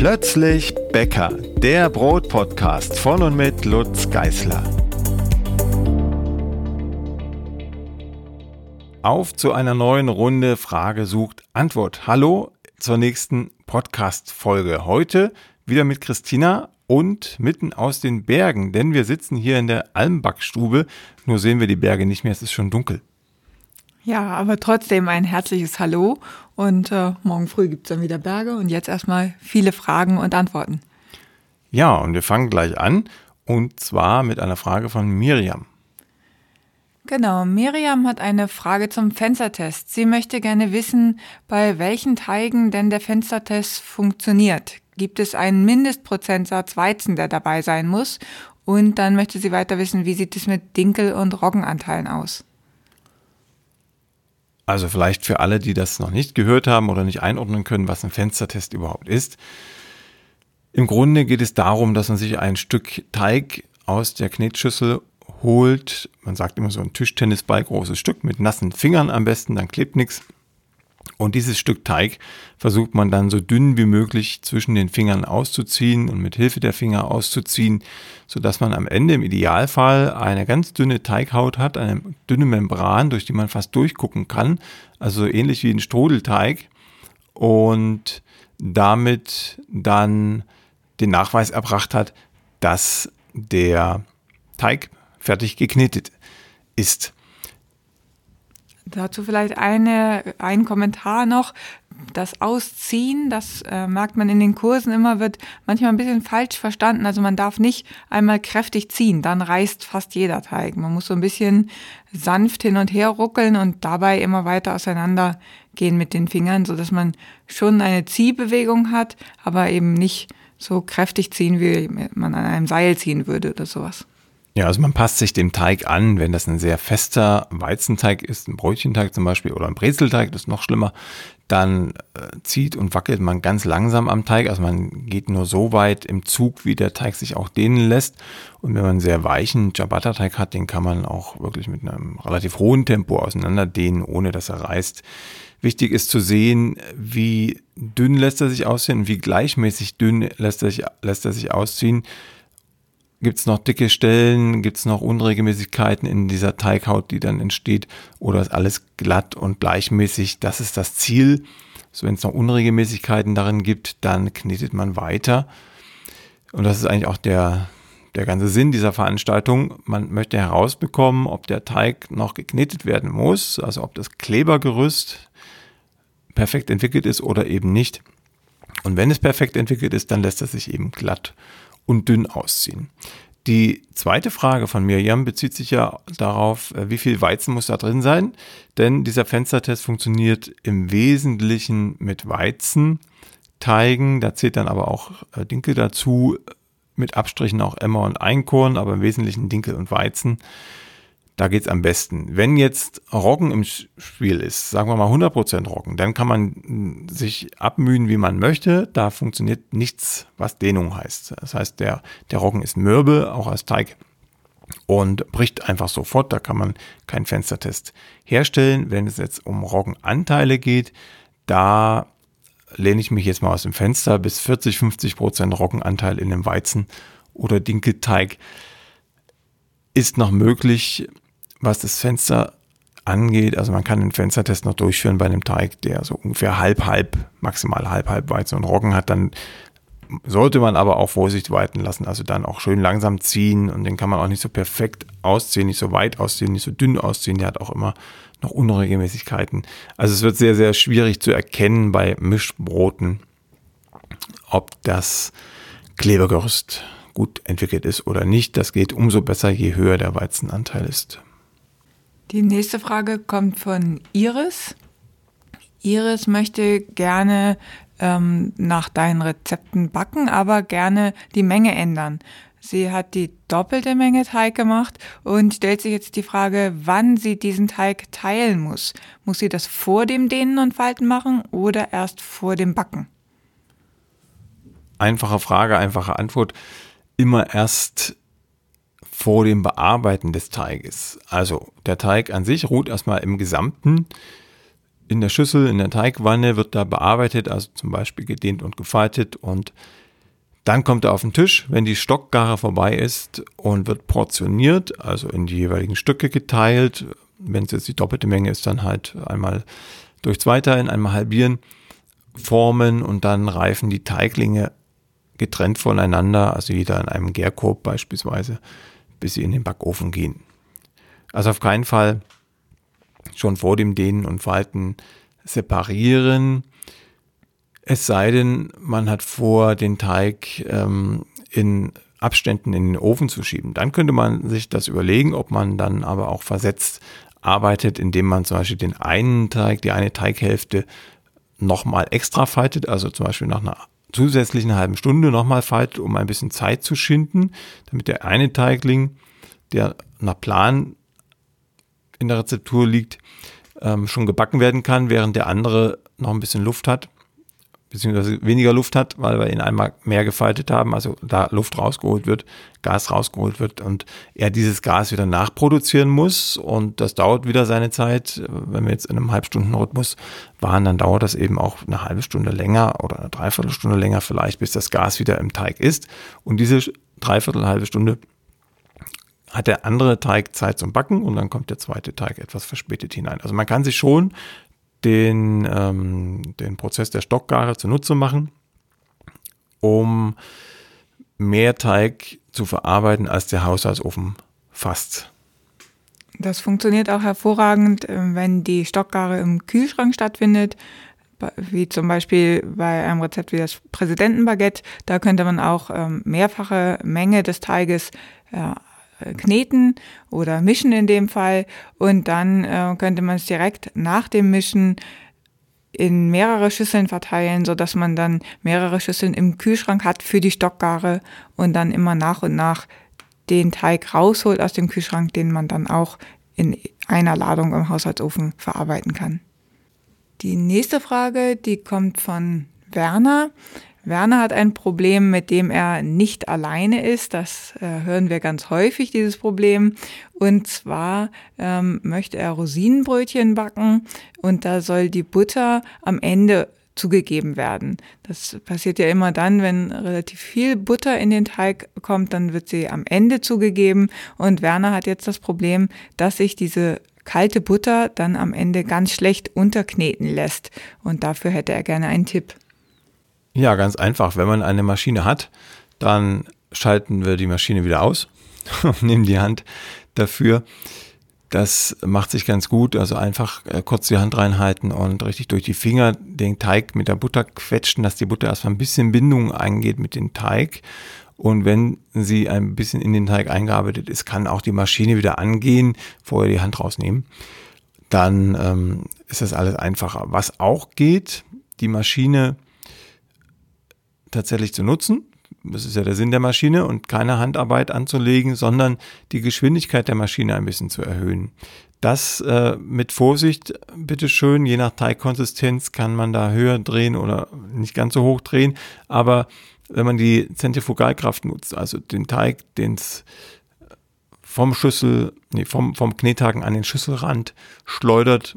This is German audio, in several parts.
Plötzlich Bäcker, der Brotpodcast von und mit Lutz Geißler. Auf zu einer neuen Runde Frage sucht Antwort. Hallo zur nächsten Podcast-Folge. Heute wieder mit Christina und mitten aus den Bergen, denn wir sitzen hier in der Almbackstube. Nur sehen wir die Berge nicht mehr, es ist schon dunkel. Ja, aber trotzdem ein herzliches Hallo und äh, morgen früh gibt es dann wieder Berge und jetzt erstmal viele Fragen und Antworten. Ja, und wir fangen gleich an und zwar mit einer Frage von Miriam. Genau, Miriam hat eine Frage zum Fenstertest. Sie möchte gerne wissen, bei welchen Teigen denn der Fenstertest funktioniert. Gibt es einen Mindestprozentsatz Weizen, der dabei sein muss? Und dann möchte sie weiter wissen, wie sieht es mit Dinkel- und Roggenanteilen aus? Also vielleicht für alle, die das noch nicht gehört haben oder nicht einordnen können, was ein Fenstertest überhaupt ist. Im Grunde geht es darum, dass man sich ein Stück Teig aus der Knetschüssel holt. Man sagt immer so ein Tischtennisball, großes Stück mit nassen Fingern am besten, dann klebt nichts. Und dieses Stück Teig versucht man dann so dünn wie möglich zwischen den Fingern auszuziehen und mit Hilfe der Finger auszuziehen, sodass man am Ende im Idealfall eine ganz dünne Teighaut hat, eine dünne Membran, durch die man fast durchgucken kann, also ähnlich wie ein Strudelteig und damit dann den Nachweis erbracht hat, dass der Teig fertig geknetet ist. Dazu vielleicht eine, ein Kommentar noch. Das Ausziehen, das äh, merkt man in den Kursen immer, wird manchmal ein bisschen falsch verstanden. Also man darf nicht einmal kräftig ziehen, dann reißt fast jeder Teig. Man muss so ein bisschen sanft hin und her ruckeln und dabei immer weiter auseinander gehen mit den Fingern, so dass man schon eine Ziehbewegung hat, aber eben nicht so kräftig ziehen, wie man an einem Seil ziehen würde oder sowas. Ja, also man passt sich dem Teig an, wenn das ein sehr fester Weizenteig ist, ein Brötchenteig zum Beispiel oder ein Brezelteig, das ist noch schlimmer, dann äh, zieht und wackelt man ganz langsam am Teig. Also man geht nur so weit im Zug, wie der Teig sich auch dehnen lässt. Und wenn man einen sehr weichen Ciabatta-Teig hat, den kann man auch wirklich mit einem relativ hohen Tempo auseinanderdehnen, ohne dass er reißt. Wichtig ist zu sehen, wie dünn lässt er sich aussehen, wie gleichmäßig dünn lässt er sich, lässt er sich ausziehen. Gibt es noch dicke Stellen? Gibt es noch Unregelmäßigkeiten in dieser Teighaut, die dann entsteht? Oder ist alles glatt und gleichmäßig? Das ist das Ziel. So, wenn es noch Unregelmäßigkeiten darin gibt, dann knetet man weiter. Und das ist eigentlich auch der, der ganze Sinn dieser Veranstaltung. Man möchte herausbekommen, ob der Teig noch geknetet werden muss, also ob das Klebergerüst perfekt entwickelt ist oder eben nicht. Und wenn es perfekt entwickelt ist, dann lässt es sich eben glatt und dünn ausziehen. Die zweite Frage von Mirjam bezieht sich ja darauf, äh, wie viel Weizen muss da drin sein, denn dieser Fenstertest funktioniert im Wesentlichen mit Weizenteigen, da zählt dann aber auch äh, Dinkel dazu, mit Abstrichen auch Emmer und Einkorn, aber im Wesentlichen Dinkel und Weizen. Da geht's am besten. Wenn jetzt Roggen im Spiel ist, sagen wir mal 100% Roggen, dann kann man hm, sich abmühen, wie man möchte. Da funktioniert nichts, was Dehnung heißt. Das heißt, der, der Roggen ist mürbe, auch als Teig und bricht einfach sofort. Da kann man keinen Fenstertest herstellen. Wenn es jetzt um Roggenanteile geht, da lehne ich mich jetzt mal aus dem Fenster bis 40, 50 Prozent Roggenanteil in dem Weizen oder Dinkelteig ist noch möglich was das Fenster angeht, also man kann den Fenstertest noch durchführen bei einem Teig, der so ungefähr halb, halb, maximal halb, halb Weizen und Roggen hat, dann sollte man aber auch Vorsicht walten lassen, also dann auch schön langsam ziehen und den kann man auch nicht so perfekt ausziehen, nicht so weit ausziehen, nicht so dünn ausziehen, der hat auch immer noch Unregelmäßigkeiten. Also es wird sehr, sehr schwierig zu erkennen bei Mischbroten, ob das Klebergerüst gut entwickelt ist oder nicht. Das geht umso besser, je höher der Weizenanteil ist. Die nächste Frage kommt von Iris. Iris möchte gerne ähm, nach deinen Rezepten backen, aber gerne die Menge ändern. Sie hat die doppelte Menge Teig gemacht und stellt sich jetzt die Frage, wann sie diesen Teig teilen muss. Muss sie das vor dem Dehnen und Falten machen oder erst vor dem Backen? Einfache Frage, einfache Antwort. Immer erst vor dem Bearbeiten des Teiges. Also der Teig an sich ruht erstmal im Gesamten in der Schüssel, in der Teigwanne wird da bearbeitet, also zum Beispiel gedehnt und gefaltet und dann kommt er auf den Tisch, wenn die Stockgare vorbei ist und wird portioniert, also in die jeweiligen Stücke geteilt. Wenn es jetzt die doppelte Menge ist, dann halt einmal durch zwei teilen, einmal halbieren, formen und dann reifen die Teiglinge getrennt voneinander, also jeder in einem Gärkorb beispielsweise, bis sie in den Backofen gehen. Also auf keinen Fall schon vor dem Dehnen und Falten separieren. Es sei denn, man hat vor, den Teig ähm, in Abständen in den Ofen zu schieben. Dann könnte man sich das überlegen, ob man dann aber auch versetzt arbeitet, indem man zum Beispiel den einen Teig, die eine Teighälfte nochmal extra faltet, also zum Beispiel nach einer zusätzlichen halben Stunde nochmal faltet, um ein bisschen Zeit zu schinden, damit der eine Teigling, der nach Plan in der Rezeptur liegt, ähm, schon gebacken werden kann, während der andere noch ein bisschen Luft hat, beziehungsweise weniger Luft hat, weil wir ihn einmal mehr gefaltet haben, also da Luft rausgeholt wird, Gas rausgeholt wird und er dieses Gas wieder nachproduzieren muss und das dauert wieder seine Zeit. Wenn wir jetzt in einem Halbstundenrhythmus waren, dann dauert das eben auch eine halbe Stunde länger oder eine Dreiviertelstunde länger vielleicht, bis das Gas wieder im Teig ist und diese Dreiviertel, halbe Stunde hat der andere Teig Zeit zum Backen und dann kommt der zweite Teig etwas verspätet hinein. Also man kann sich schon den, ähm, den Prozess der Stockgare zunutze machen, um mehr Teig zu verarbeiten, als der Haushaltsofen fasst. Das funktioniert auch hervorragend, äh, wenn die Stockgare im Kühlschrank stattfindet, wie zum Beispiel bei einem Rezept wie das Präsidentenbaguette. Da könnte man auch ähm, mehrfache Menge des Teiges äh, kneten oder mischen in dem Fall. Und dann äh, könnte man es direkt nach dem Mischen in mehrere Schüsseln verteilen, so dass man dann mehrere Schüsseln im Kühlschrank hat für die Stockgare und dann immer nach und nach den Teig rausholt aus dem Kühlschrank, den man dann auch in einer Ladung im Haushaltsofen verarbeiten kann. Die nächste Frage, die kommt von Werner. Werner hat ein Problem, mit dem er nicht alleine ist. Das äh, hören wir ganz häufig, dieses Problem. Und zwar ähm, möchte er Rosinenbrötchen backen und da soll die Butter am Ende zugegeben werden. Das passiert ja immer dann, wenn relativ viel Butter in den Teig kommt, dann wird sie am Ende zugegeben. Und Werner hat jetzt das Problem, dass sich diese kalte Butter dann am Ende ganz schlecht unterkneten lässt. Und dafür hätte er gerne einen Tipp. Ja, ganz einfach. Wenn man eine Maschine hat, dann schalten wir die Maschine wieder aus und nehmen die Hand dafür. Das macht sich ganz gut. Also einfach äh, kurz die Hand reinhalten und richtig durch die Finger den Teig mit der Butter quetschen, dass die Butter erstmal ein bisschen Bindung eingeht mit dem Teig. Und wenn sie ein bisschen in den Teig eingearbeitet ist, kann auch die Maschine wieder angehen, vorher die Hand rausnehmen. Dann ähm, ist das alles einfacher. Was auch geht, die Maschine tatsächlich zu nutzen. Das ist ja der Sinn der Maschine und keine Handarbeit anzulegen, sondern die Geschwindigkeit der Maschine ein bisschen zu erhöhen. Das äh, mit Vorsicht, bitteschön, je nach Teigkonsistenz kann man da höher drehen oder nicht ganz so hoch drehen, aber wenn man die Zentrifugalkraft nutzt, also den Teig, den es vom Schüssel, nee, vom, vom Knethaken an den Schüsselrand schleudert,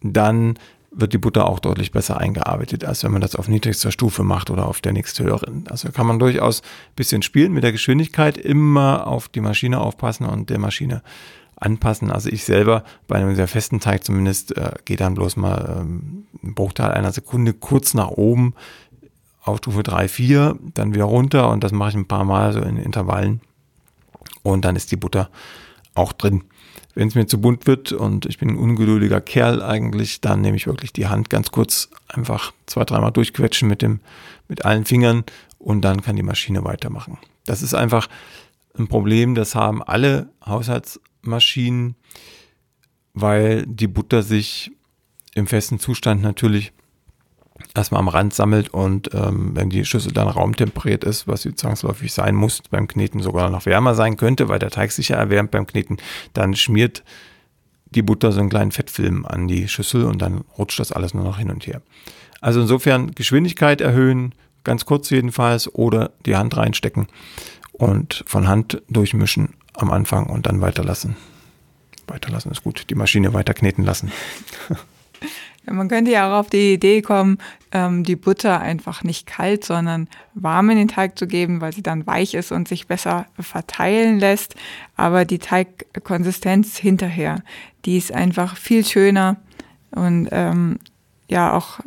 dann wird die Butter auch deutlich besser eingearbeitet, als wenn man das auf niedrigster Stufe macht oder auf der nächsthöheren. Also kann man durchaus ein bisschen spielen mit der Geschwindigkeit, immer auf die Maschine aufpassen und der Maschine anpassen. Also ich selber bei einem sehr festen Teig zumindest äh, gehe dann bloß mal ähm, einen Bruchteil einer Sekunde kurz nach oben auf Stufe 3, 4, dann wieder runter und das mache ich ein paar Mal so in Intervallen und dann ist die Butter auch drin. Wenn es mir zu bunt wird und ich bin ein ungeduldiger Kerl eigentlich, dann nehme ich wirklich die Hand ganz kurz einfach zwei, dreimal durchquetschen mit dem, mit allen Fingern und dann kann die Maschine weitermachen. Das ist einfach ein Problem, das haben alle Haushaltsmaschinen, weil die Butter sich im festen Zustand natürlich erstmal am Rand sammelt und ähm, wenn die Schüssel dann raumtemperiert ist, was sie zwangsläufig sein muss, beim Kneten sogar noch wärmer sein könnte, weil der Teig sich ja erwärmt beim Kneten, dann schmiert die Butter so einen kleinen Fettfilm an die Schüssel und dann rutscht das alles nur noch hin und her. Also insofern Geschwindigkeit erhöhen, ganz kurz jedenfalls, oder die Hand reinstecken und von Hand durchmischen am Anfang und dann weiterlassen. Weiterlassen ist gut, die Maschine weiter kneten lassen. Man könnte ja auch auf die Idee kommen, ähm, die Butter einfach nicht kalt, sondern warm in den Teig zu geben, weil sie dann weich ist und sich besser verteilen lässt. Aber die Teigkonsistenz hinterher, die ist einfach viel schöner und ähm, ja auch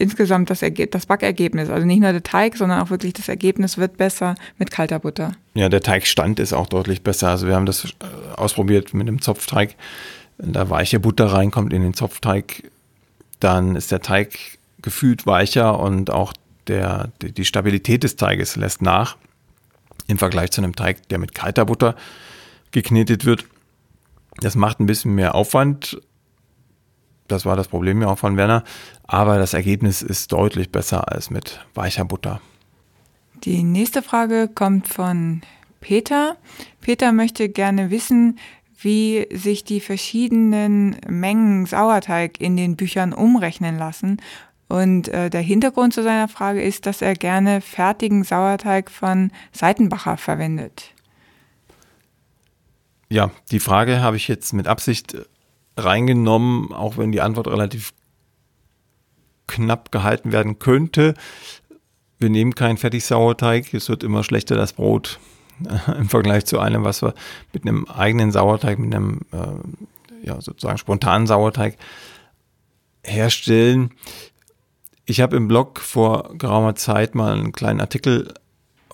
insgesamt das, das Backergebnis, also nicht nur der Teig, sondern auch wirklich das Ergebnis wird besser mit kalter Butter. Ja, der Teigstand ist auch deutlich besser. Also wir haben das äh, ausprobiert mit dem Zopfteig. Wenn da weiche Butter reinkommt in den Zopfteig, dann ist der Teig gefühlt weicher und auch der, die Stabilität des Teiges lässt nach im Vergleich zu einem Teig, der mit kalter Butter geknetet wird. Das macht ein bisschen mehr Aufwand. Das war das Problem ja auch von Werner. Aber das Ergebnis ist deutlich besser als mit weicher Butter. Die nächste Frage kommt von Peter. Peter möchte gerne wissen, wie sich die verschiedenen Mengen Sauerteig in den Büchern umrechnen lassen. Und äh, der Hintergrund zu seiner Frage ist, dass er gerne fertigen Sauerteig von Seitenbacher verwendet. Ja, die Frage habe ich jetzt mit Absicht reingenommen, auch wenn die Antwort relativ knapp gehalten werden könnte. Wir nehmen keinen Fertigsauerteig, es wird immer schlechter das Brot im Vergleich zu einem, was wir mit einem eigenen Sauerteig, mit einem äh, ja, sozusagen spontanen Sauerteig herstellen. Ich habe im Blog vor geraumer Zeit mal einen kleinen Artikel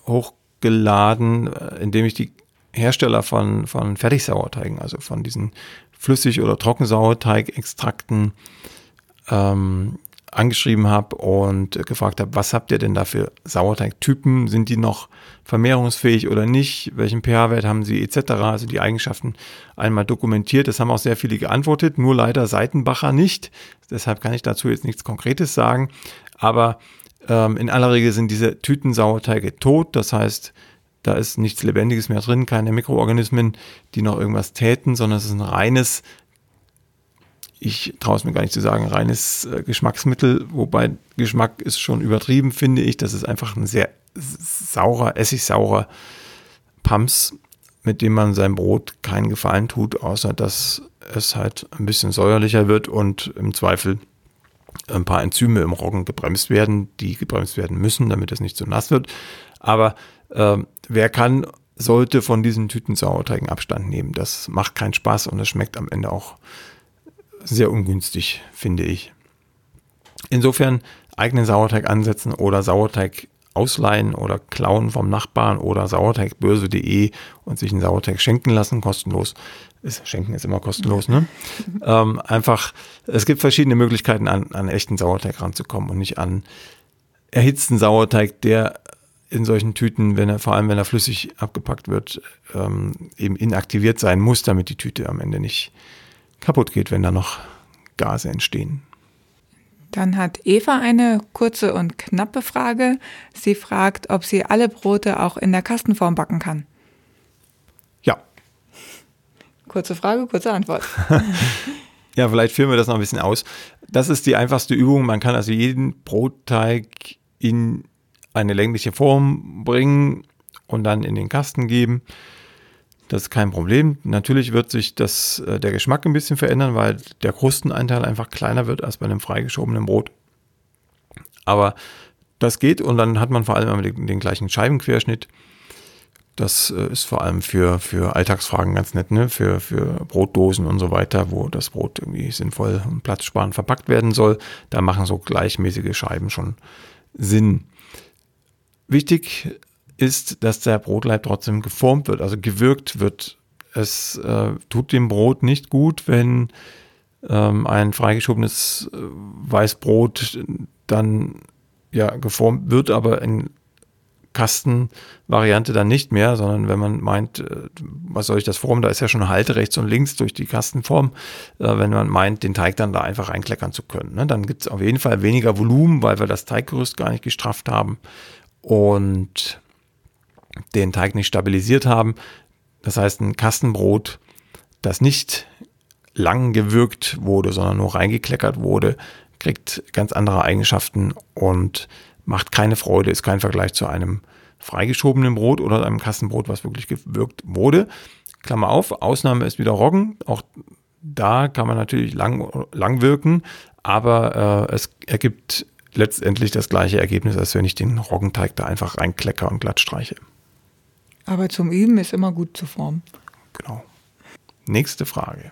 hochgeladen, äh, in dem ich die Hersteller von, von Fertigsauerteigen, also von diesen Flüssig- oder Trockensauerteigextrakten ähm, angeschrieben habe und gefragt habe, was habt ihr denn da für Sauerteigtypen? Sind die noch vermehrungsfähig oder nicht? Welchen pH-Wert haben sie etc.? Also die Eigenschaften einmal dokumentiert. Das haben auch sehr viele geantwortet, nur leider Seitenbacher nicht. Deshalb kann ich dazu jetzt nichts Konkretes sagen. Aber ähm, in aller Regel sind diese Tütensauerteige tot. Das heißt, da ist nichts Lebendiges mehr drin, keine Mikroorganismen, die noch irgendwas täten, sondern es ist ein reines ich traue es mir gar nicht zu sagen, reines äh, Geschmacksmittel, wobei Geschmack ist schon übertrieben, finde ich. Das ist einfach ein sehr saurer, essigsaurer Pams, mit dem man seinem Brot keinen Gefallen tut, außer dass es halt ein bisschen säuerlicher wird und im Zweifel ein paar Enzyme im Roggen gebremst werden, die gebremst werden müssen, damit es nicht zu nass wird. Aber äh, wer kann, sollte von diesen Tüten Sauerteigen Abstand nehmen. Das macht keinen Spaß und es schmeckt am Ende auch sehr ungünstig, finde ich. Insofern eigenen Sauerteig ansetzen oder Sauerteig ausleihen oder klauen vom Nachbarn oder sauerteigbörse.de und sich einen Sauerteig schenken lassen, kostenlos. Ist, schenken ist immer kostenlos, ne? ähm, einfach, es gibt verschiedene Möglichkeiten, an, an echten Sauerteig ranzukommen und nicht an erhitzten Sauerteig, der in solchen Tüten, wenn er, vor allem wenn er flüssig abgepackt wird, ähm, eben inaktiviert sein muss, damit die Tüte am Ende nicht kaputt geht, wenn da noch Gase entstehen. Dann hat Eva eine kurze und knappe Frage. Sie fragt, ob sie alle Brote auch in der Kastenform backen kann. Ja. Kurze Frage, kurze Antwort. ja, vielleicht führen wir das noch ein bisschen aus. Das ist die einfachste Übung. Man kann also jeden Brotteig in eine längliche Form bringen und dann in den Kasten geben. Das ist kein Problem. Natürlich wird sich das, äh, der Geschmack ein bisschen verändern, weil der Krusteneinteil einfach kleiner wird als bei einem freigeschobenen Brot. Aber das geht und dann hat man vor allem den, den gleichen Scheibenquerschnitt. Das äh, ist vor allem für, für Alltagsfragen ganz nett, ne? für, für Brotdosen und so weiter, wo das Brot irgendwie sinnvoll und platzsparend verpackt werden soll. Da machen so gleichmäßige Scheiben schon Sinn. Wichtig ist, dass der Brotleib trotzdem geformt wird, also gewirkt wird. Es äh, tut dem Brot nicht gut, wenn ähm, ein freigeschobenes äh, Weißbrot dann ja geformt wird, aber in Kastenvariante dann nicht mehr, sondern wenn man meint, äh, was soll ich das formen, da ist ja schon Halte rechts und links durch die Kastenform, äh, wenn man meint, den Teig dann da einfach reinkleckern zu können. Ne? Dann gibt es auf jeden Fall weniger Volumen, weil wir das Teiggerüst gar nicht gestrafft haben. Und den Teig nicht stabilisiert haben. Das heißt, ein Kastenbrot, das nicht lang gewürgt wurde, sondern nur reingekleckert wurde, kriegt ganz andere Eigenschaften und macht keine Freude, ist kein Vergleich zu einem freigeschobenen Brot oder einem Kastenbrot, was wirklich gewürgt wurde. Klammer auf, Ausnahme ist wieder Roggen. Auch da kann man natürlich lang, lang wirken, aber äh, es ergibt letztendlich das gleiche Ergebnis, als wenn ich den Roggenteig da einfach reinklecker und glatt streiche. Aber zum Üben ist immer gut zu formen. Genau. Nächste Frage.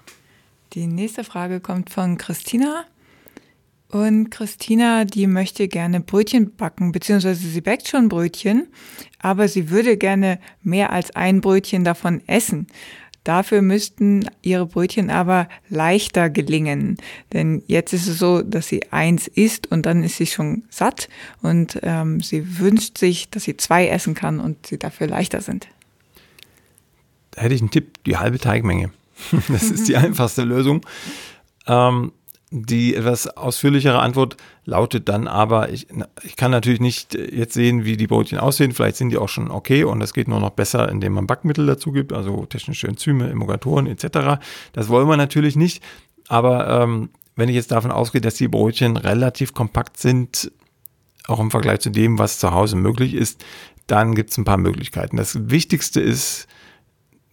Die nächste Frage kommt von Christina. Und Christina, die möchte gerne Brötchen backen, beziehungsweise sie backt schon Brötchen, aber sie würde gerne mehr als ein Brötchen davon essen. Dafür müssten ihre Brötchen aber leichter gelingen. Denn jetzt ist es so, dass sie eins isst und dann ist sie schon satt und ähm, sie wünscht sich, dass sie zwei essen kann und sie dafür leichter sind. Da hätte ich einen Tipp, die halbe Teigmenge. Das ist die einfachste Lösung. Ähm, die etwas ausführlichere Antwort lautet dann aber, ich, ich kann natürlich nicht jetzt sehen, wie die Brötchen aussehen. Vielleicht sind die auch schon okay und das geht nur noch besser, indem man Backmittel dazu gibt, also technische Enzyme, Emulgatoren etc. Das wollen wir natürlich nicht. Aber ähm, wenn ich jetzt davon ausgehe, dass die Brötchen relativ kompakt sind, auch im Vergleich zu dem, was zu Hause möglich ist, dann gibt es ein paar Möglichkeiten. Das Wichtigste ist,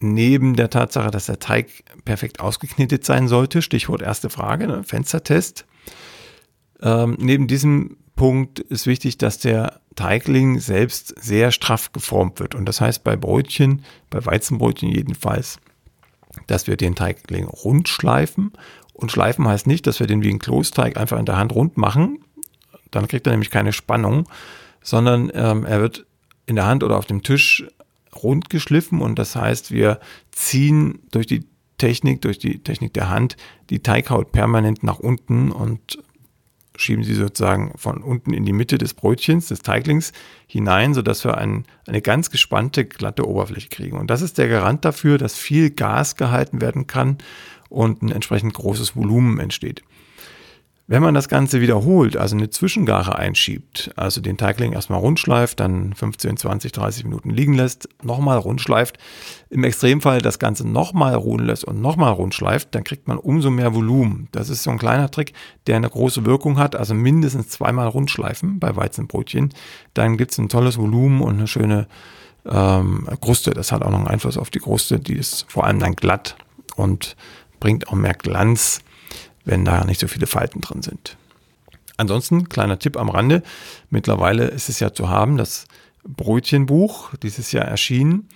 neben der Tatsache, dass der Teig perfekt ausgeknetet sein sollte, Stichwort erste Frage, ne, Fenstertest. Ähm, neben diesem Punkt ist wichtig, dass der Teigling selbst sehr straff geformt wird. Und das heißt bei Brötchen, bei Weizenbrötchen jedenfalls, dass wir den Teigling rund schleifen. Und schleifen heißt nicht, dass wir den wie ein Klosteig einfach in der Hand rund machen. Dann kriegt er nämlich keine Spannung, sondern ähm, er wird in der Hand oder auf dem Tisch rund geschliffen und das heißt, wir ziehen durch die Technik, durch die Technik der Hand, die Teighaut permanent nach unten und schieben sie sozusagen von unten in die Mitte des Brötchens, des Teiglings hinein, sodass wir ein, eine ganz gespannte, glatte Oberfläche kriegen. Und das ist der Garant dafür, dass viel Gas gehalten werden kann und ein entsprechend großes Volumen entsteht. Wenn man das Ganze wiederholt, also eine Zwischengare einschiebt, also den Teigling erstmal rundschleift, dann 15, 20, 30 Minuten liegen lässt, nochmal rundschleift, im Extremfall das Ganze nochmal ruhen lässt und nochmal rundschleift, dann kriegt man umso mehr Volumen. Das ist so ein kleiner Trick, der eine große Wirkung hat, also mindestens zweimal rundschleifen bei Weizenbrötchen. Dann gibt es ein tolles Volumen und eine schöne ähm, Kruste. Das hat auch noch einen Einfluss auf die Kruste, die ist vor allem dann glatt und bringt auch mehr Glanz wenn da nicht so viele Falten drin sind. Ansonsten, kleiner Tipp am Rande, mittlerweile ist es ja zu haben, das Brötchenbuch, dieses Jahr erschienen.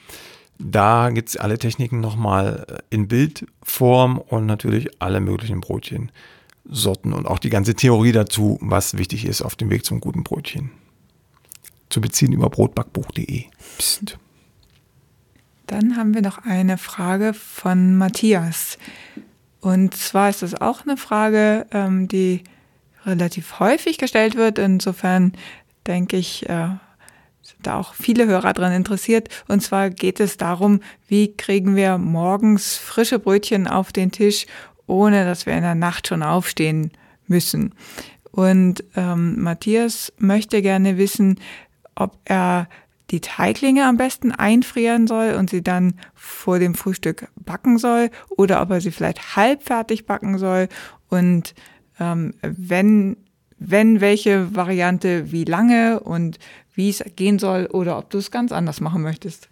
Da gibt es alle Techniken nochmal in Bildform und natürlich alle möglichen Brötchensorten und auch die ganze Theorie dazu, was wichtig ist auf dem Weg zum guten Brötchen. Zu beziehen über brotbackbuch.de. Psst. Dann haben wir noch eine Frage von Matthias. Und zwar ist das auch eine Frage, ähm, die relativ häufig gestellt wird. Insofern denke ich, äh, sind da auch viele Hörer dran interessiert. Und zwar geht es darum, wie kriegen wir morgens frische Brötchen auf den Tisch, ohne dass wir in der Nacht schon aufstehen müssen. Und ähm, Matthias möchte gerne wissen, ob er die Teiglinge am besten einfrieren soll und sie dann vor dem Frühstück backen soll oder ob er sie vielleicht halbfertig backen soll und ähm, wenn, wenn welche Variante, wie lange und wie es gehen soll oder ob du es ganz anders machen möchtest.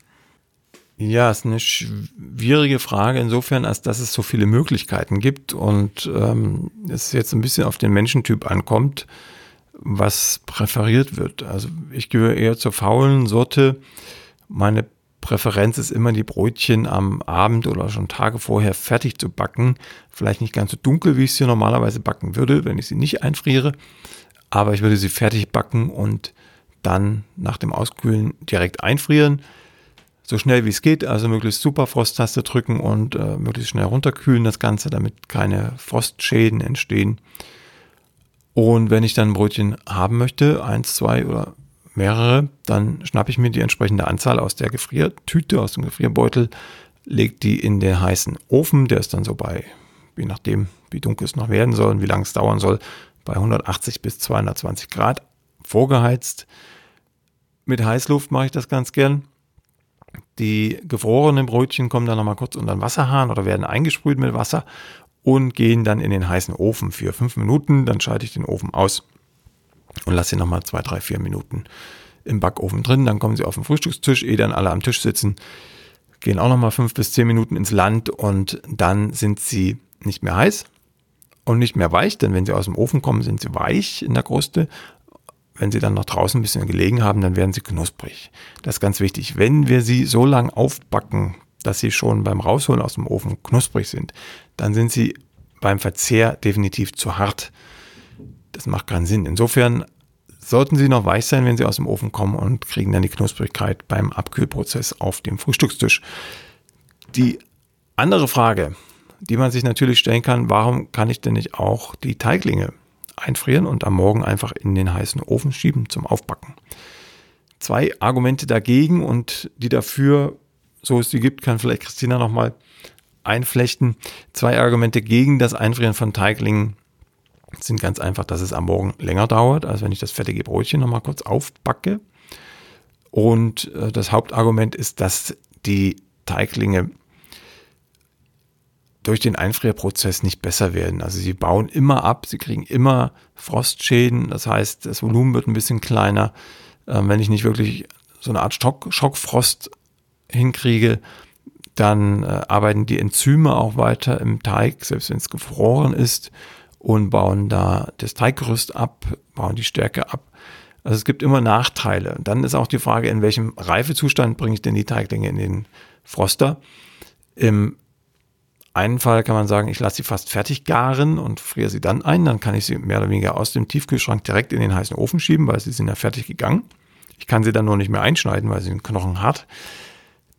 Ja, ist eine schwierige Frage insofern, als dass es so viele Möglichkeiten gibt und ähm, es jetzt ein bisschen auf den Menschentyp ankommt was präferiert wird. Also ich gehöre eher zur faulen Sorte. Meine Präferenz ist immer, die Brötchen am Abend oder schon Tage vorher fertig zu backen. Vielleicht nicht ganz so dunkel, wie ich sie normalerweise backen würde, wenn ich sie nicht einfriere. Aber ich würde sie fertig backen und dann nach dem Auskühlen direkt einfrieren. So schnell wie es geht, also möglichst super Frosttaste drücken und äh, möglichst schnell runterkühlen das Ganze, damit keine Frostschäden entstehen. Und wenn ich dann ein Brötchen haben möchte, eins, zwei oder mehrere, dann schnappe ich mir die entsprechende Anzahl aus der Gefriertüte, aus dem Gefrierbeutel, lege die in den heißen Ofen, der ist dann so bei, je nachdem, wie dunkel es noch werden soll und wie lange es dauern soll, bei 180 bis 220 Grad vorgeheizt. Mit Heißluft mache ich das ganz gern. Die gefrorenen Brötchen kommen dann nochmal kurz unter den Wasserhahn oder werden eingesprüht mit Wasser und gehen dann in den heißen Ofen für fünf Minuten. Dann schalte ich den Ofen aus und lasse sie nochmal zwei, drei, vier Minuten im Backofen drin. Dann kommen sie auf den Frühstückstisch, ehe dann alle am Tisch sitzen, gehen auch nochmal fünf bis zehn Minuten ins Land und dann sind sie nicht mehr heiß und nicht mehr weich, denn wenn sie aus dem Ofen kommen, sind sie weich in der Kruste. Wenn sie dann noch draußen ein bisschen gelegen haben, dann werden sie knusprig. Das ist ganz wichtig. Wenn wir sie so lang aufbacken, dass sie schon beim Rausholen aus dem Ofen knusprig sind, dann sind sie beim Verzehr definitiv zu hart. Das macht keinen Sinn. Insofern sollten sie noch weich sein, wenn sie aus dem Ofen kommen und kriegen dann die Knusprigkeit beim Abkühlprozess auf dem Frühstückstisch. Die andere Frage, die man sich natürlich stellen kann, warum kann ich denn nicht auch die Teiglinge einfrieren und am Morgen einfach in den heißen Ofen schieben zum Aufbacken? Zwei Argumente dagegen und die dafür, so es die gibt, kann vielleicht Christina nochmal einflechten. Zwei Argumente gegen das Einfrieren von Teiglingen sind ganz einfach, dass es am Morgen länger dauert, als wenn ich das fertige Brötchen nochmal kurz aufbacke. Und äh, das Hauptargument ist, dass die Teiglinge durch den Einfrierprozess nicht besser werden. Also sie bauen immer ab, sie kriegen immer Frostschäden, das heißt, das Volumen wird ein bisschen kleiner. Ähm, wenn ich nicht wirklich so eine Art Schock, Schockfrost hinkriege, dann äh, arbeiten die Enzyme auch weiter im Teig, selbst wenn es gefroren ist, und bauen da das Teiggerüst ab, bauen die Stärke ab. Also es gibt immer Nachteile. Dann ist auch die Frage, in welchem Reifezustand bringe ich denn die Teiglinge in den Froster? Im einen Fall kann man sagen, ich lasse sie fast fertig garen und friere sie dann ein. Dann kann ich sie mehr oder weniger aus dem Tiefkühlschrank direkt in den heißen Ofen schieben, weil sie sind ja fertig gegangen. Ich kann sie dann nur nicht mehr einschneiden, weil sie den Knochen hart.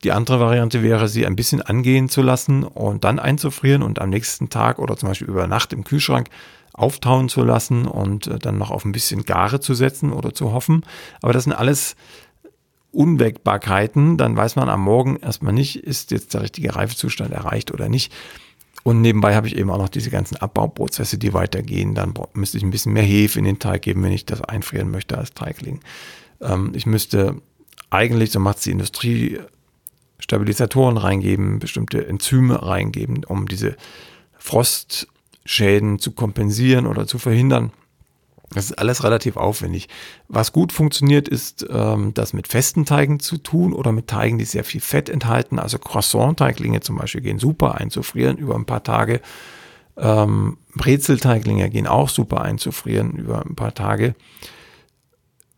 Die andere Variante wäre, sie ein bisschen angehen zu lassen und dann einzufrieren und am nächsten Tag oder zum Beispiel über Nacht im Kühlschrank auftauen zu lassen und äh, dann noch auf ein bisschen Gare zu setzen oder zu hoffen. Aber das sind alles Unwägbarkeiten, dann weiß man am Morgen erstmal nicht, ist jetzt der richtige Reifezustand erreicht oder nicht. Und nebenbei habe ich eben auch noch diese ganzen Abbauprozesse, die weitergehen. Dann müsste ich ein bisschen mehr Hefe in den Teig geben, wenn ich das einfrieren möchte als Teigling. Ähm, ich müsste eigentlich, so macht es die Industrie, Stabilisatoren reingeben, bestimmte Enzyme reingeben, um diese Frostschäden zu kompensieren oder zu verhindern. Das ist alles relativ aufwendig. Was gut funktioniert, ist ähm, das mit festen Teigen zu tun oder mit Teigen, die sehr viel Fett enthalten. Also Croissant-Teiglinge zum Beispiel gehen super einzufrieren über ein paar Tage. Ähm, Brezelteiglinge gehen auch super einzufrieren über ein paar Tage.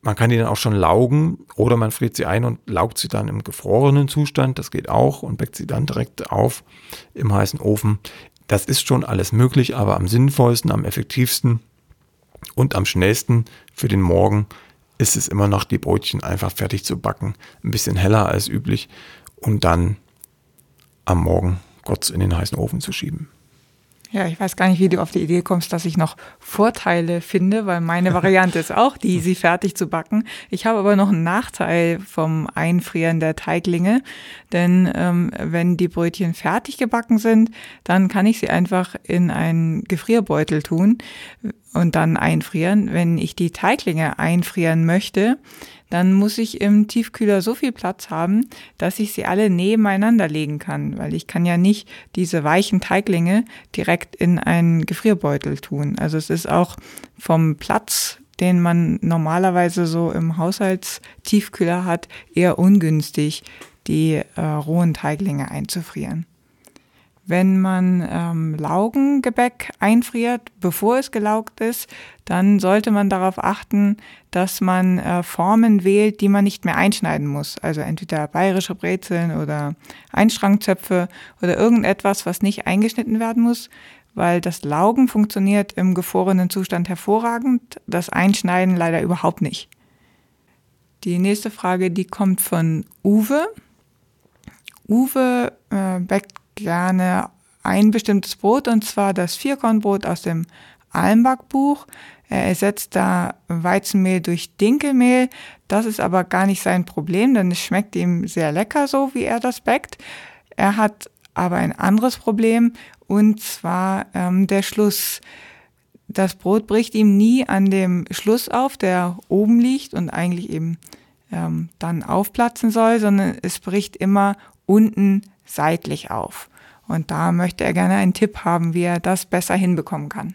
Man kann die dann auch schon laugen oder man friert sie ein und laugt sie dann im gefrorenen Zustand. Das geht auch und backt sie dann direkt auf im heißen Ofen. Das ist schon alles möglich, aber am sinnvollsten, am effektivsten und am schnellsten für den Morgen ist es immer noch, die Brötchen einfach fertig zu backen. Ein bisschen heller als üblich und dann am Morgen kurz in den heißen Ofen zu schieben. Ja, ich weiß gar nicht, wie du auf die Idee kommst, dass ich noch Vorteile finde, weil meine Variante ist auch die, sie fertig zu backen. Ich habe aber noch einen Nachteil vom Einfrieren der Teiglinge, denn ähm, wenn die Brötchen fertig gebacken sind, dann kann ich sie einfach in einen Gefrierbeutel tun und dann einfrieren. Wenn ich die Teiglinge einfrieren möchte, dann muss ich im Tiefkühler so viel Platz haben, dass ich sie alle nebeneinander legen kann, weil ich kann ja nicht diese weichen Teiglinge direkt in einen Gefrierbeutel tun. Also es ist auch vom Platz, den man normalerweise so im Haushaltstiefkühler hat, eher ungünstig, die äh, rohen Teiglinge einzufrieren. Wenn man ähm, Laugengebäck einfriert, bevor es gelaugt ist, dann sollte man darauf achten, dass man äh, Formen wählt, die man nicht mehr einschneiden muss. Also entweder bayerische Brezeln oder Einstrangzöpfe oder irgendetwas, was nicht eingeschnitten werden muss, weil das Laugen funktioniert im gefrorenen Zustand hervorragend, das Einschneiden leider überhaupt nicht. Die nächste Frage, die kommt von Uwe. Uwe äh, backt gerne ein bestimmtes Brot und zwar das Vierkornbrot aus dem Almbackbuch. Er ersetzt da Weizenmehl durch Dinkelmehl. Das ist aber gar nicht sein Problem, denn es schmeckt ihm sehr lecker, so wie er das backt. Er hat aber ein anderes Problem und zwar ähm, der Schluss. Das Brot bricht ihm nie an dem Schluss auf, der oben liegt und eigentlich eben ähm, dann aufplatzen soll, sondern es bricht immer unten seitlich auf. Und da möchte er gerne einen Tipp haben, wie er das besser hinbekommen kann.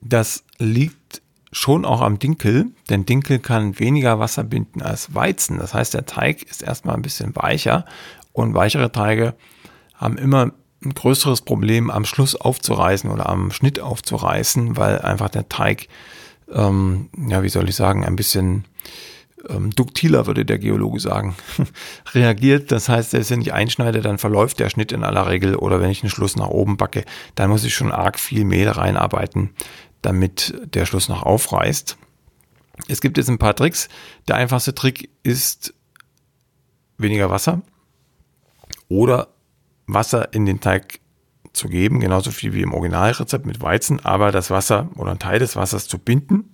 Das liegt schon auch am Dinkel, denn Dinkel kann weniger Wasser binden als Weizen. Das heißt, der Teig ist erstmal ein bisschen weicher und weichere Teige haben immer ein größeres Problem am Schluss aufzureißen oder am Schnitt aufzureißen, weil einfach der Teig, ähm, ja, wie soll ich sagen, ein bisschen ähm, duktiler, würde der Geologe sagen, reagiert. Das heißt, selbst wenn ich einschneide, dann verläuft der Schnitt in aller Regel oder wenn ich einen Schluss nach oben backe, dann muss ich schon arg viel Mehl reinarbeiten, damit der Schluss noch aufreißt. Es gibt jetzt ein paar Tricks. Der einfachste Trick ist weniger Wasser oder Wasser in den Teig zu geben, genauso viel wie im Originalrezept mit Weizen, aber das Wasser oder ein Teil des Wassers zu binden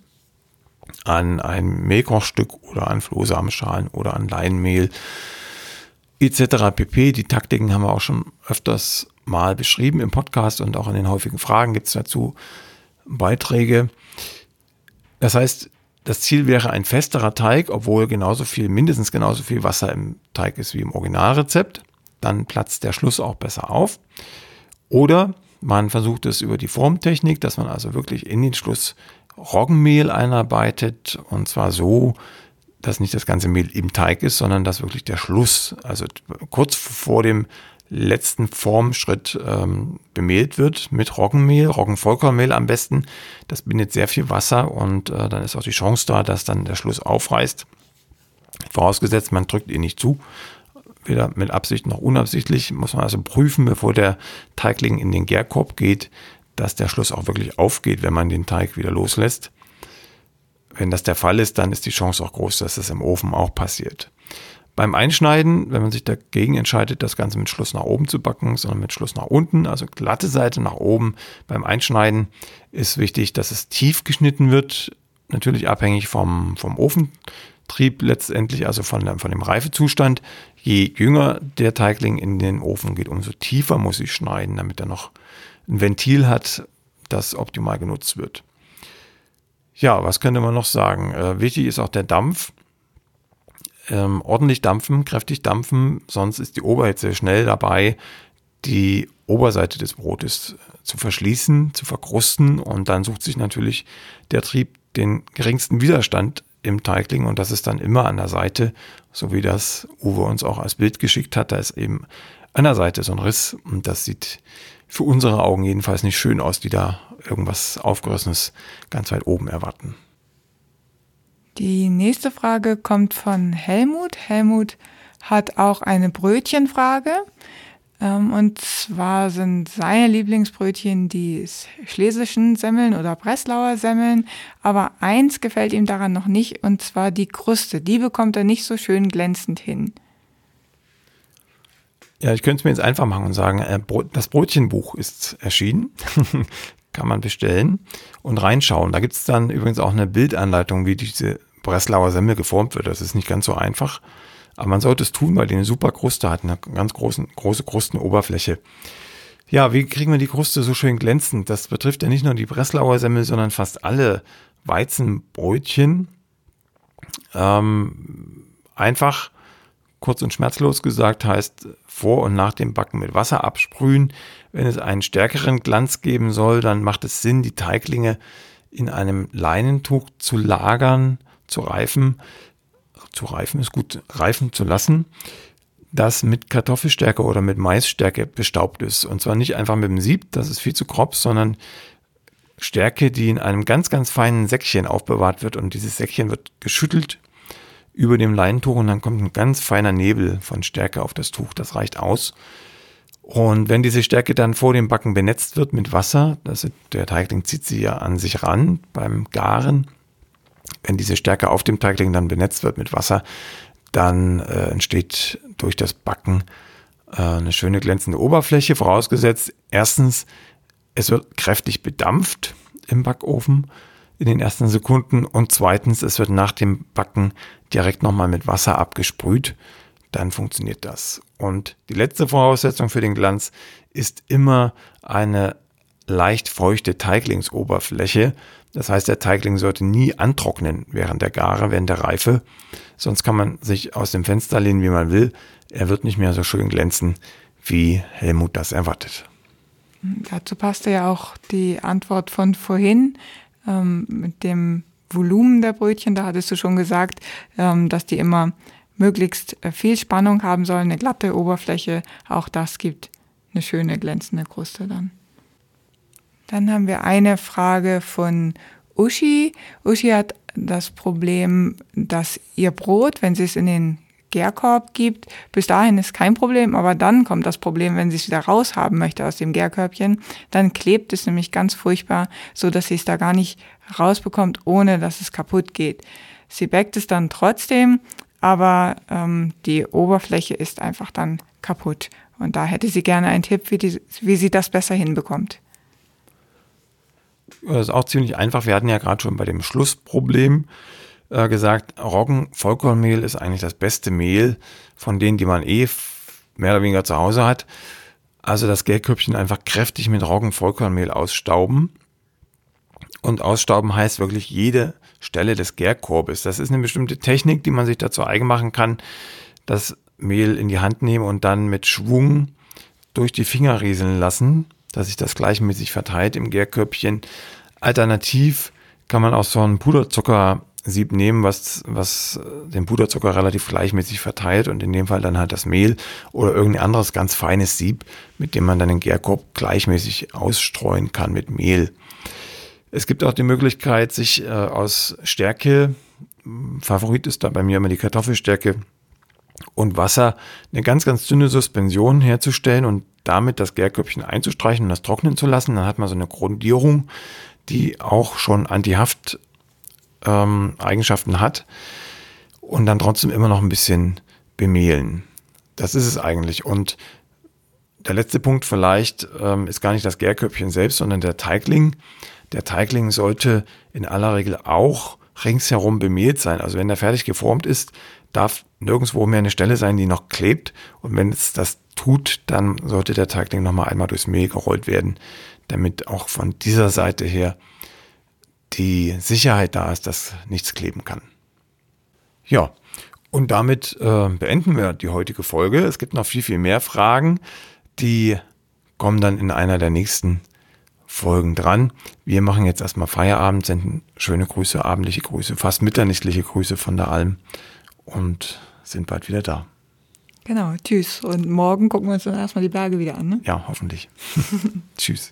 an ein Mehlkochstück oder an Flohsamenschalen oder an Leinmehl etc. pp. Die Taktiken haben wir auch schon öfters mal beschrieben im Podcast und auch in den häufigen Fragen gibt es dazu Beiträge. Das heißt, das Ziel wäre ein festerer Teig, obwohl genauso viel, mindestens genauso viel Wasser im Teig ist wie im Originalrezept. Dann platzt der Schluss auch besser auf. Oder man versucht es über die Formtechnik, dass man also wirklich in den Schluss Roggenmehl einarbeitet und zwar so, dass nicht das ganze Mehl im Teig ist, sondern dass wirklich der Schluss, also kurz vor dem letzten Formschritt ähm, bemehlt wird mit Roggenmehl, Roggenvollkornmehl am besten. Das bindet sehr viel Wasser und äh, dann ist auch die Chance da, dass dann der Schluss aufreißt. Vorausgesetzt, man drückt ihn nicht zu. Weder mit Absicht noch unabsichtlich muss man also prüfen, bevor der Teigling in den Gärkorb geht, dass der Schluss auch wirklich aufgeht, wenn man den Teig wieder loslässt. Wenn das der Fall ist, dann ist die Chance auch groß, dass das im Ofen auch passiert. Beim Einschneiden, wenn man sich dagegen entscheidet, das Ganze mit Schluss nach oben zu backen, sondern mit Schluss nach unten, also glatte Seite nach oben, beim Einschneiden ist wichtig, dass es tief geschnitten wird, natürlich abhängig vom, vom Ofentrieb letztendlich, also von, von dem Reifezustand. Je jünger der Teigling in den Ofen geht, umso tiefer muss ich schneiden, damit er noch ein Ventil hat, das optimal genutzt wird. Ja, was könnte man noch sagen? Äh, wichtig ist auch der Dampf ähm, ordentlich dampfen, kräftig dampfen, sonst ist die Oberhitze schnell dabei, die Oberseite des Brotes zu verschließen, zu verkrusten und dann sucht sich natürlich der Trieb den geringsten Widerstand im Teigling und das ist dann immer an der Seite, so wie das Uwe uns auch als Bild geschickt hat, da ist eben an der Seite so ein Riss und das sieht für unsere Augen jedenfalls nicht schön aus, die da irgendwas Aufgerissenes ganz weit oben erwarten. Die nächste Frage kommt von Helmut. Helmut hat auch eine Brötchenfrage. Ähm, und zwar sind seine Lieblingsbrötchen die schlesischen Semmeln oder Breslauer Semmeln. Aber eins gefällt ihm daran noch nicht, und zwar die Kruste. Die bekommt er nicht so schön glänzend hin. Ja, ich könnte es mir jetzt einfach machen und sagen, äh, das Brötchenbuch ist erschienen. kann man bestellen und reinschauen. Da gibt es dann übrigens auch eine Bildanleitung, wie diese Breslauer Semmel geformt wird. Das ist nicht ganz so einfach, aber man sollte es tun, weil die eine super Kruste hat, eine ganz großen, große Krustenoberfläche. Ja, wie kriegen wir die Kruste so schön glänzend? Das betrifft ja nicht nur die Breslauer Semmel, sondern fast alle Weizenbrötchen. Ähm, einfach kurz und schmerzlos gesagt heißt vor und nach dem Backen mit Wasser absprühen. Wenn es einen stärkeren Glanz geben soll, dann macht es Sinn, die Teiglinge in einem Leinentuch zu lagern, zu reifen. Zu reifen ist gut, reifen zu lassen, das mit Kartoffelstärke oder mit Maisstärke bestaubt ist. Und zwar nicht einfach mit dem Sieb, das ist viel zu grob, sondern Stärke, die in einem ganz, ganz feinen Säckchen aufbewahrt wird. Und dieses Säckchen wird geschüttelt über dem Leintuch und dann kommt ein ganz feiner Nebel von Stärke auf das Tuch. Das reicht aus. Und wenn diese Stärke dann vor dem Backen benetzt wird mit Wasser, das, der Teigling zieht sie ja an sich ran beim Garen. Wenn diese Stärke auf dem Teigling dann benetzt wird mit Wasser, dann äh, entsteht durch das Backen äh, eine schöne glänzende Oberfläche, vorausgesetzt erstens, es wird kräftig bedampft im Backofen in den ersten Sekunden und zweitens, es wird nach dem Backen direkt nochmal mit Wasser abgesprüht, dann funktioniert das. Und die letzte Voraussetzung für den Glanz ist immer eine leicht feuchte Teiglingsoberfläche. Das heißt, der Teigling sollte nie antrocknen während der Gare, während der Reife. Sonst kann man sich aus dem Fenster lehnen, wie man will. Er wird nicht mehr so schön glänzen, wie Helmut das erwartet. Dazu passte ja auch die Antwort von vorhin ähm, mit dem Volumen der Brötchen. Da hattest du schon gesagt, ähm, dass die immer möglichst äh, viel Spannung haben sollen, eine glatte Oberfläche. Auch das gibt eine schöne glänzende Kruste dann. Dann haben wir eine Frage von Uschi. Uschi hat das Problem, dass ihr Brot, wenn sie es in den Gärkorb gibt, bis dahin ist kein Problem, aber dann kommt das Problem, wenn sie es wieder raushaben möchte aus dem Gärkörbchen, dann klebt es nämlich ganz furchtbar, so dass sie es da gar nicht rausbekommt, ohne dass es kaputt geht. Sie backt es dann trotzdem, aber ähm, die Oberfläche ist einfach dann kaputt. Und da hätte sie gerne einen Tipp, wie, die, wie sie das besser hinbekommt. Das ist auch ziemlich einfach. Wir hatten ja gerade schon bei dem Schlussproblem äh, gesagt, Roggen-Vollkornmehl ist eigentlich das beste Mehl von denen, die man eh mehr oder weniger zu Hause hat. Also das Gelköpfchen einfach kräftig mit Roggen-Vollkornmehl ausstauben. Und ausstauben heißt wirklich jede Stelle des Gärkorbes. Das ist eine bestimmte Technik, die man sich dazu eigen machen kann. Das Mehl in die Hand nehmen und dann mit Schwung durch die Finger rieseln lassen, dass sich das gleichmäßig verteilt im Gärköpfchen. Alternativ kann man auch so ein Puderzuckersieb nehmen, was, was den Puderzucker relativ gleichmäßig verteilt und in dem Fall dann halt das Mehl oder irgendein anderes ganz feines Sieb, mit dem man dann den Gärkorb gleichmäßig ausstreuen kann mit Mehl. Es gibt auch die Möglichkeit, sich äh, aus Stärke, Favorit ist da bei mir immer die Kartoffelstärke, und Wasser eine ganz, ganz dünne Suspension herzustellen und damit das Gärköpfchen einzustreichen und das trocknen zu lassen. Dann hat man so eine Grundierung, die auch schon Anti-Haft-Eigenschaften ähm, hat und dann trotzdem immer noch ein bisschen bemehlen. Das ist es eigentlich. Und der letzte Punkt vielleicht ähm, ist gar nicht das Gärköpfchen selbst, sondern der Teigling. Der Teigling sollte in aller Regel auch ringsherum bemehlt sein. Also wenn er fertig geformt ist, darf nirgendwo mehr eine Stelle sein, die noch klebt. Und wenn es das tut, dann sollte der Teigling nochmal einmal durchs Mehl gerollt werden, damit auch von dieser Seite her die Sicherheit da ist, dass nichts kleben kann. Ja, und damit äh, beenden wir die heutige Folge. Es gibt noch viel, viel mehr Fragen, die kommen dann in einer der nächsten Folgen dran. Wir machen jetzt erstmal Feierabend, senden schöne Grüße, abendliche Grüße, fast mitternächtliche Grüße von der Alm und sind bald wieder da. Genau, tschüss. Und morgen gucken wir uns dann erstmal die Berge wieder an. Ne? Ja, hoffentlich. tschüss.